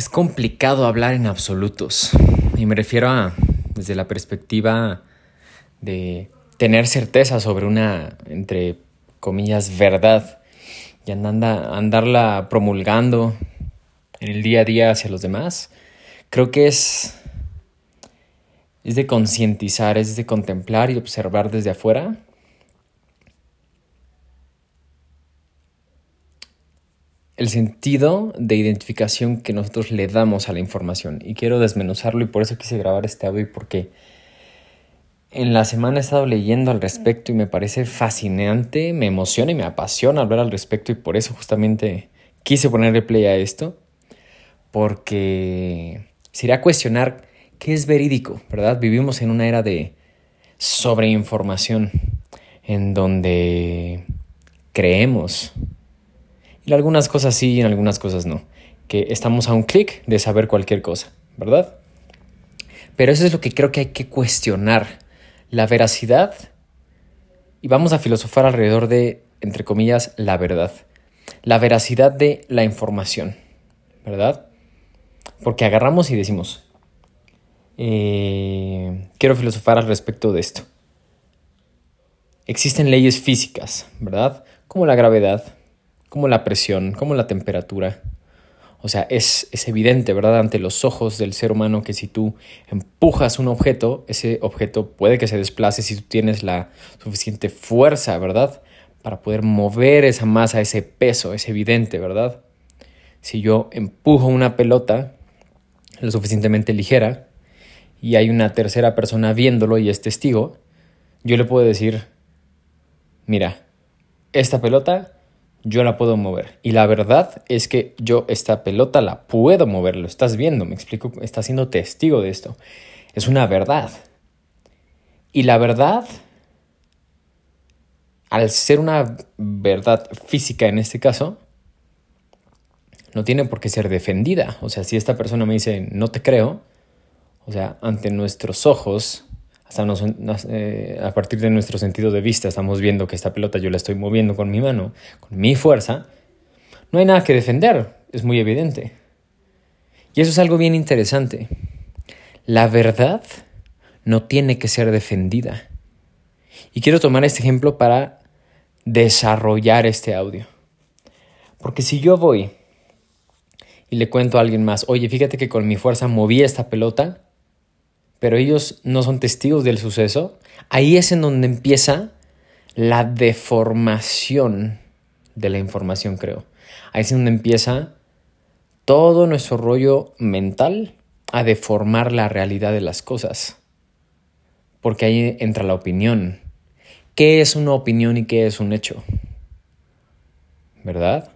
Es complicado hablar en absolutos. Y me refiero a desde la perspectiva de tener certeza sobre una, entre comillas, verdad y andarla promulgando en el día a día hacia los demás. Creo que es, es de concientizar, es de contemplar y observar desde afuera el sentido de identificación que nosotros le damos a la información. Y quiero desmenuzarlo y por eso quise grabar este audio porque en la semana he estado leyendo al respecto y me parece fascinante, me emociona y me apasiona hablar al respecto y por eso justamente quise ponerle play a esto, porque sería cuestionar qué es verídico, ¿verdad? Vivimos en una era de sobreinformación en donde creemos y algunas cosas sí y en algunas cosas no. Que estamos a un clic de saber cualquier cosa, ¿verdad? Pero eso es lo que creo que hay que cuestionar. La veracidad. Y vamos a filosofar alrededor de, entre comillas, la verdad. La veracidad de la información, ¿verdad? Porque agarramos y decimos, eh, quiero filosofar al respecto de esto. Existen leyes físicas, ¿verdad? Como la gravedad, como la presión, como la temperatura. O sea, es, es, evidente, ¿verdad? Ante los ojos del ser humano que si tú empujas un objeto, ese objeto puede que se desplace si tú tienes la suficiente fuerza, ¿verdad? Para poder mover esa masa, ese peso, es evidente, ¿verdad? Si yo empujo una pelota lo suficientemente ligera y hay una tercera persona viéndolo y es testigo, yo le puedo decir, mira, esta pelota yo la puedo mover. Y la verdad es que yo esta pelota la puedo mover, lo estás viendo, me explico, estás siendo testigo de esto. Es una verdad. Y la verdad, al ser una verdad física en este caso, no tiene por qué ser defendida. O sea, si esta persona me dice, no te creo, o sea, ante nuestros ojos, eh, a partir de nuestro sentido de vista estamos viendo que esta pelota yo la estoy moviendo con mi mano, con mi fuerza, no hay nada que defender, es muy evidente. Y eso es algo bien interesante. La verdad no tiene que ser defendida. Y quiero tomar este ejemplo para desarrollar este audio. Porque si yo voy y le cuento a alguien más, oye, fíjate que con mi fuerza moví esta pelota, pero ellos no son testigos del suceso, ahí es en donde empieza la deformación de la información, creo. Ahí es donde empieza todo nuestro rollo mental a deformar la realidad de las cosas. Porque ahí entra la opinión. ¿Qué es una opinión y qué es un hecho? ¿Verdad?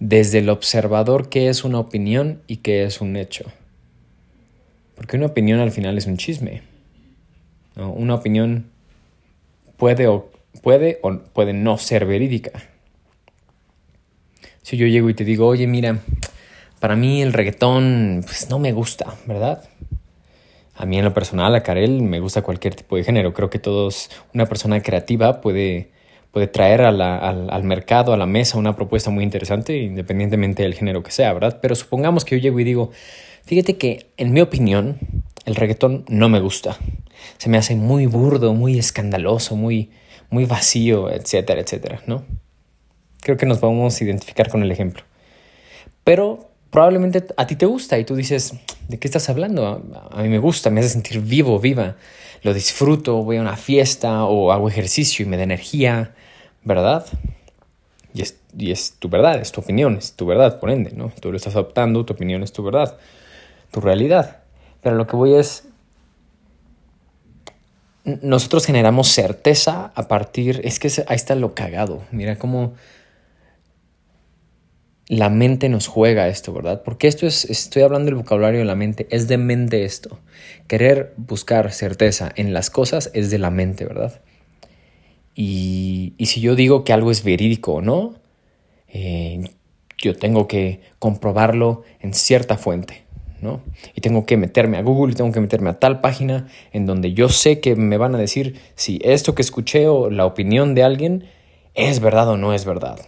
Desde el observador, ¿qué es una opinión y qué es un hecho? Porque una opinión al final es un chisme. Una opinión puede o, puede o puede no ser verídica. Si yo llego y te digo, oye, mira, para mí el reggaetón pues, no me gusta, ¿verdad? A mí en lo personal, a Karel, me gusta cualquier tipo de género. Creo que todos, una persona creativa puede, puede traer al, al, mercado, a la mesa, una propuesta muy interesante, independientemente del género que sea, ¿verdad? Pero supongamos que yo llego y digo, Fíjate que, en mi opinión, el reggaetón no me gusta. Se me hace muy burdo, muy escandaloso, muy, muy vacío, etcétera, etcétera, ¿no? Creo que nos podemos identificar con el ejemplo. Pero probablemente a ti te gusta y tú dices, ¿de qué estás hablando? A, mí me gusta, me hace sentir vivo, viva. Lo disfruto, voy a una fiesta o hago ejercicio y me da energía, ¿verdad? Y es, y es tu verdad, es tu opinión, es tu verdad, por ende, ¿no? Tú lo estás adoptando, tu opinión es tu verdad tu realidad. Pero lo que voy es, nosotros generamos certeza a partir, es que ahí está lo cagado, mira cómo la mente nos juega esto, ¿verdad? Porque esto es, estoy hablando del vocabulario de la mente, es de mente esto. Querer buscar certeza en las cosas es de la mente, ¿verdad? Y, si yo digo que algo es verídico o no, eh, yo tengo que comprobarlo en cierta fuente. Y tengo que meterme a Google y tengo que meterme a tal página en donde yo sé que me van a decir si esto que escuché o la opinión de alguien es verdad o no es verdad.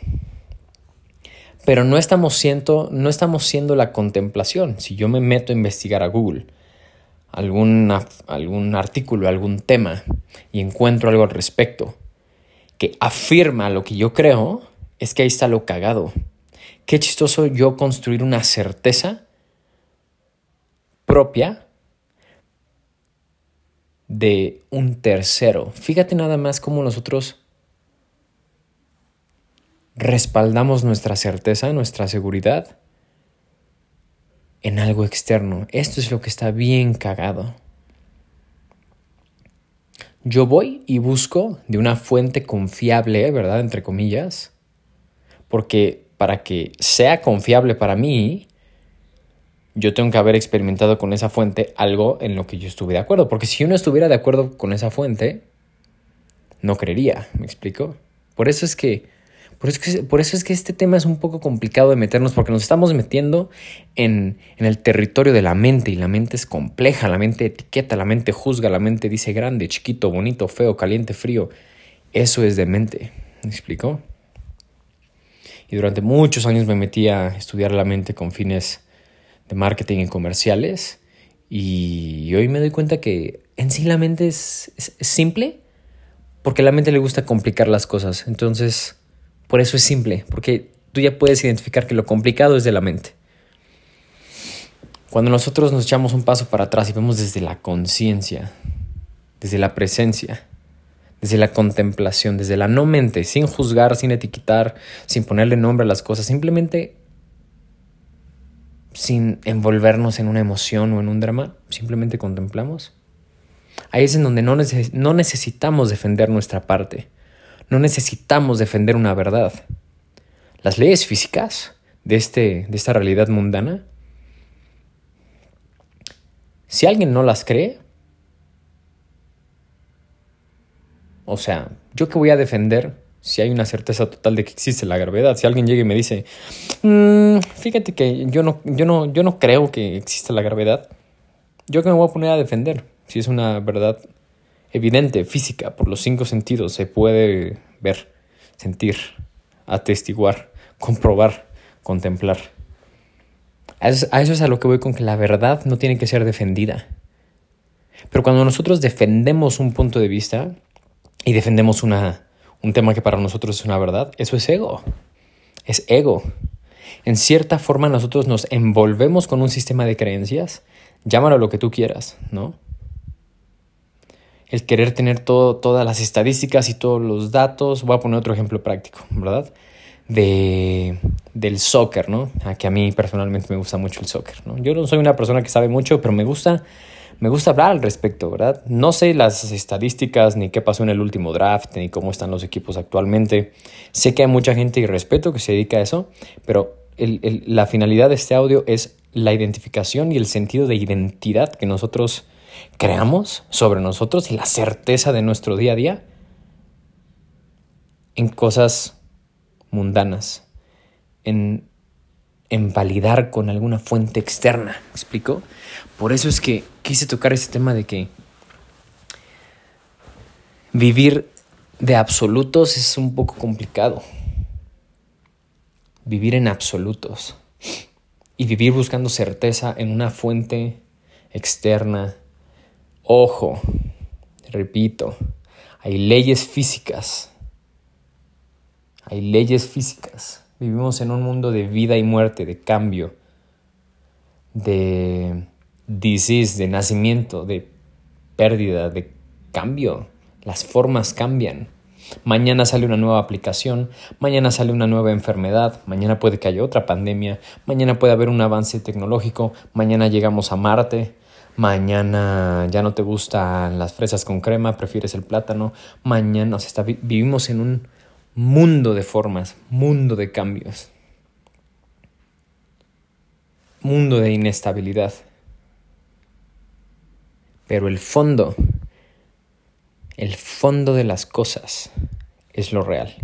Pero no estamos, siendo, no estamos siendo la contemplación. Si yo me meto a investigar a Google algún, algún artículo, algún tema y encuentro algo al respecto que afirma lo que yo creo, es que ahí está lo cagado. Qué chistoso yo construir una certeza propia de un tercero. Fíjate nada más cómo nosotros respaldamos nuestra certeza, nuestra seguridad en algo externo. Esto es lo que está bien cagado. Yo voy y busco de una fuente confiable, ¿verdad? Entre comillas. Porque para que sea confiable para mí, yo tengo que haber experimentado con esa fuente algo en lo que yo estuve de acuerdo. Porque si yo no estuviera de acuerdo con esa fuente, no creería, ¿me explico? Por eso es que por eso, es que, por eso es que este tema es un poco complicado de meternos porque nos estamos metiendo en, en, el territorio de la mente y la mente es compleja, la mente etiqueta, la mente juzga, la mente dice grande, chiquito, bonito, feo, caliente, frío. Eso es de mente, ¿me explico? Y durante muchos años me metí a estudiar la mente con fines de marketing y comerciales y hoy me doy cuenta que en sí la mente es, simple porque la mente le gusta complicar las cosas. Entonces por eso es simple, porque tú ya puedes identificar que lo complicado es de la mente. Cuando nosotros nos echamos un paso para atrás y vemos desde la conciencia, desde la presencia, desde la contemplación, desde la no mente, sin juzgar, sin etiquetar, sin ponerle nombre a las cosas, simplemente sin envolvernos en una emoción o en un drama, simplemente contemplamos. Ahí es en donde no, no necesitamos defender nuestra parte. No necesitamos defender una verdad. Las leyes físicas de, este, de esta realidad mundana, si alguien no las cree, o sea, ¿yo qué voy a defender si hay una certeza total de que existe la gravedad? Si alguien llega y me dice, mm, fíjate que yo no, yo, no, yo no creo que exista la gravedad, ¿yo qué me voy a poner a defender? Si es una verdad evidente, física, por los cinco sentidos, se puede ver, sentir, atestiguar, comprobar, contemplar. A eso, es a lo que voy con que la verdad no tiene que ser defendida. Pero cuando nosotros defendemos un punto de vista y defendemos una, un tema que para nosotros es una verdad, eso es ego. Es ego. En cierta forma nosotros nos envolvemos con un sistema de creencias, llámalo lo que tú quieras, ¿no? el querer tener todo, todas las estadísticas y todos los datos. Voy a poner otro ejemplo práctico, ¿verdad? De, del soccer, ¿no? A que a mí personalmente me gusta mucho el soccer, ¿no? Yo no soy una persona que sabe mucho, pero me gusta, me gusta hablar al respecto, ¿verdad? No sé las estadísticas, ni qué pasó en el último draft, ni cómo están los equipos actualmente. Sé que hay mucha gente y respeto que se dedica a eso, pero la finalidad de este audio es la identificación y el sentido de identidad que nosotros creamos sobre nosotros y la certeza de nuestro día a día en cosas mundanas, en, en validar con alguna fuente externa. ¿Me explico? Por eso es que quise tocar ese tema de que vivir de absolutos es un poco complicado. Vivir en absolutos y vivir buscando certeza en una fuente externa Ojo, repito, hay leyes físicas. Hay leyes físicas. Vivimos en un mundo de vida y muerte, de cambio, de disease, de nacimiento, de pérdida, de cambio. Las formas cambian. Mañana sale una nueva aplicación, mañana sale una nueva enfermedad, mañana puede que haya otra pandemia, mañana puede haber un avance tecnológico, mañana llegamos a Marte, mañana ya no te gustan las fresas con crema, prefieres el plátano, mañana, o sea, vivimos en un mundo de formas, mundo de cambios, mundo de inestabilidad. Pero el fondo, el fondo de las cosas es lo real.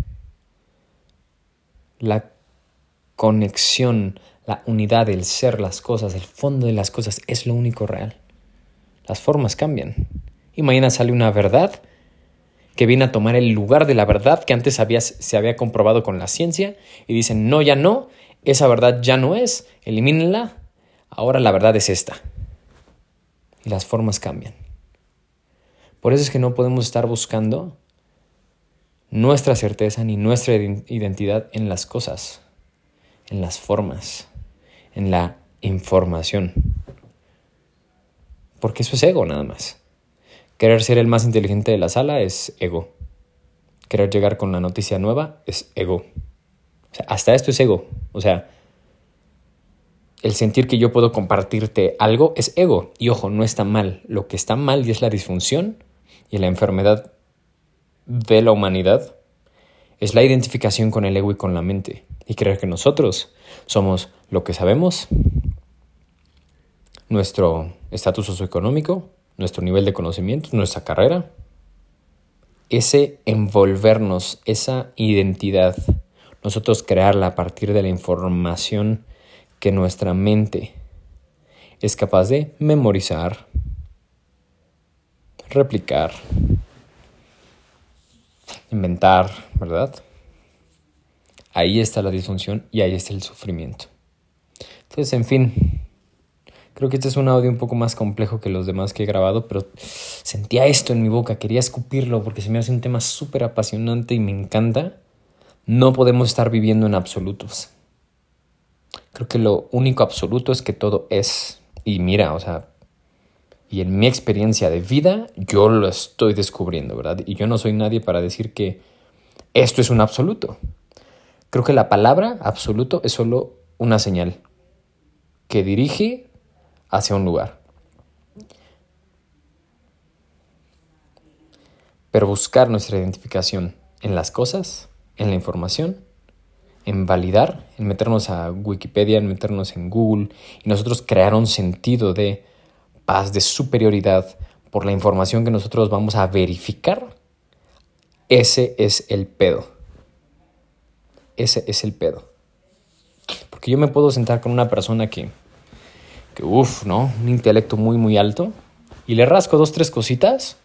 La conexión, la unidad, el ser, las cosas, el fondo de las cosas es lo único real. Las formas cambian. Y mañana sale una verdad que viene a tomar el lugar de la verdad que antes se había comprobado con la ciencia y dicen, no, ya no, esa verdad ya no es, elimínenla, ahora la verdad es esta. Y las formas cambian. Por eso es que no podemos estar buscando nuestra certeza ni nuestra identidad en las cosas, en las formas, en la información. Porque eso es ego nada más. Querer ser el más inteligente de la sala es ego. Querer llegar con la noticia nueva es ego. O sea, hasta esto es ego. O sea, el sentir que yo puedo compartirte algo es ego. Y ojo, no está mal. Lo que está mal y es la disfunción y la enfermedad de la humanidad es la identificación con el ego y con la mente. Y creer que nosotros somos lo que sabemos, nuestro estatus socioeconómico, nuestro nivel de conocimiento, nuestra carrera. Ese envolvernos, esa identidad nosotros crearla a partir de la información que nuestra mente es capaz de memorizar, replicar, inventar, ¿verdad? Ahí está la disfunción y ahí está el sufrimiento. Entonces, en fin, creo que este es un audio un poco más complejo que los demás que he grabado, pero sentía esto en mi boca, quería escupirlo porque se me hace un tema súper apasionante y me encanta no podemos estar viviendo en absolutos. Creo que lo único absoluto es que todo es. Y mira, o sea, y en mi experiencia de vida, yo lo estoy descubriendo, ¿verdad? Y yo no soy nadie para decir que esto es un absoluto. Creo que la palabra absoluto es solo una señal que dirige hacia un lugar. Pero buscar nuestra identificación en las cosas en la información, en validar, en meternos a Wikipedia, en meternos en Google y nosotros crear un sentido de paz, de superioridad por la información que nosotros vamos a verificar, ese es el pedo. Ese es el pedo. Porque yo me puedo sentar con una persona que, que uff, ¿no? Un intelecto muy, muy alto y le rasco dos, tres cositas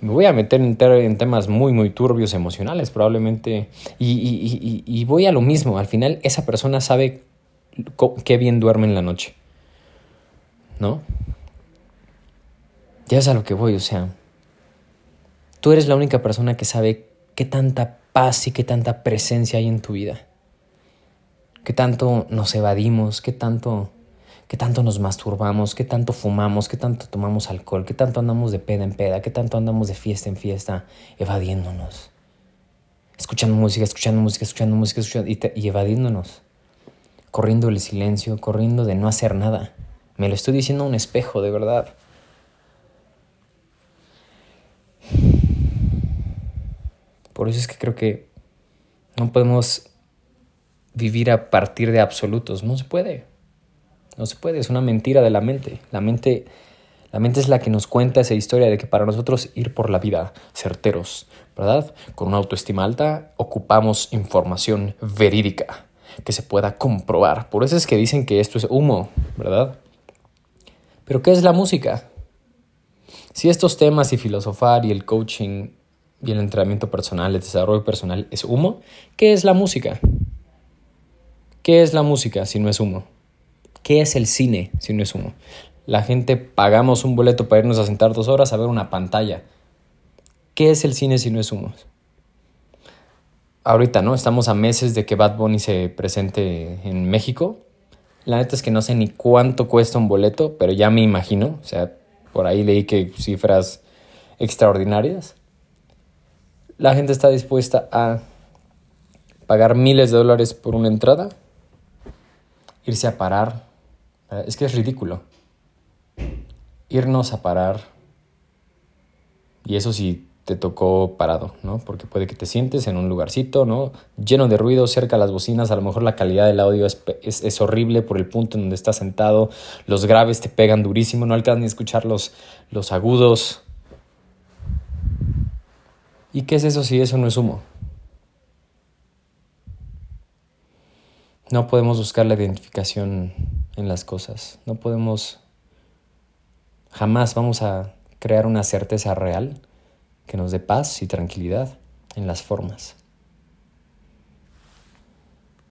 me voy a meter en, temas muy, muy turbios emocionales probablemente. Y, voy a lo mismo. Al final esa persona sabe qué bien duerme en la noche. ¿No? Ya es a lo que voy, o sea. Tú eres la única persona que sabe qué tanta paz y qué tanta presencia hay en tu vida. Qué tanto nos evadimos, qué tanto qué tanto nos masturbamos, qué tanto fumamos, qué tanto tomamos alcohol, qué tanto andamos de peda en peda, qué tanto andamos de fiesta en fiesta, evadiéndonos. Escuchando música, escuchando música, escuchando música, escuchando, y, y evadiéndonos. Corriendo el silencio, corriendo de no hacer nada. Me lo estoy diciendo a un espejo, de verdad. Por eso es que creo que no podemos vivir a partir de absolutos. No se puede. No se puede, es una mentira de la mente. La mente, la mente es la que nos cuenta esa historia de que para nosotros ir por la vida certeros, ¿verdad? Con una autoestima alta ocupamos información verídica que se pueda comprobar. Por eso es que dicen que esto es humo, ¿verdad? Pero ¿qué es la música? Si estos temas y filosofar y el coaching y el entrenamiento personal, el desarrollo personal es humo, ¿qué es la música? ¿Qué es la música si no es humo? ¿Qué es el cine si no es humo? La gente pagamos un boleto para irnos a sentar dos horas a ver una pantalla. ¿Qué es el cine si no es humo? Ahorita, ¿no? Estamos a meses de que Bad Bunny se presente en México. La neta es que no sé ni cuánto cuesta un boleto, pero ya me imagino. O sea, por ahí leí que cifras extraordinarias. La gente está dispuesta a pagar miles de dólares por una entrada, irse a parar es que es ridículo. Irnos a parar. Y eso sí te tocó parado, ¿no? Porque puede que te sientes en un lugarcito, ¿no? Lleno de ruido, cerca de las bocinas, a lo mejor la calidad del audio es, es, horrible por el punto en donde estás sentado, los graves te pegan durísimo, no alcanzas ni a escuchar los, los agudos. ¿Y qué es eso si eso no es humo? No podemos buscar la identificación en las cosas. No podemos, jamás vamos a crear una certeza real que nos dé paz y tranquilidad en las formas.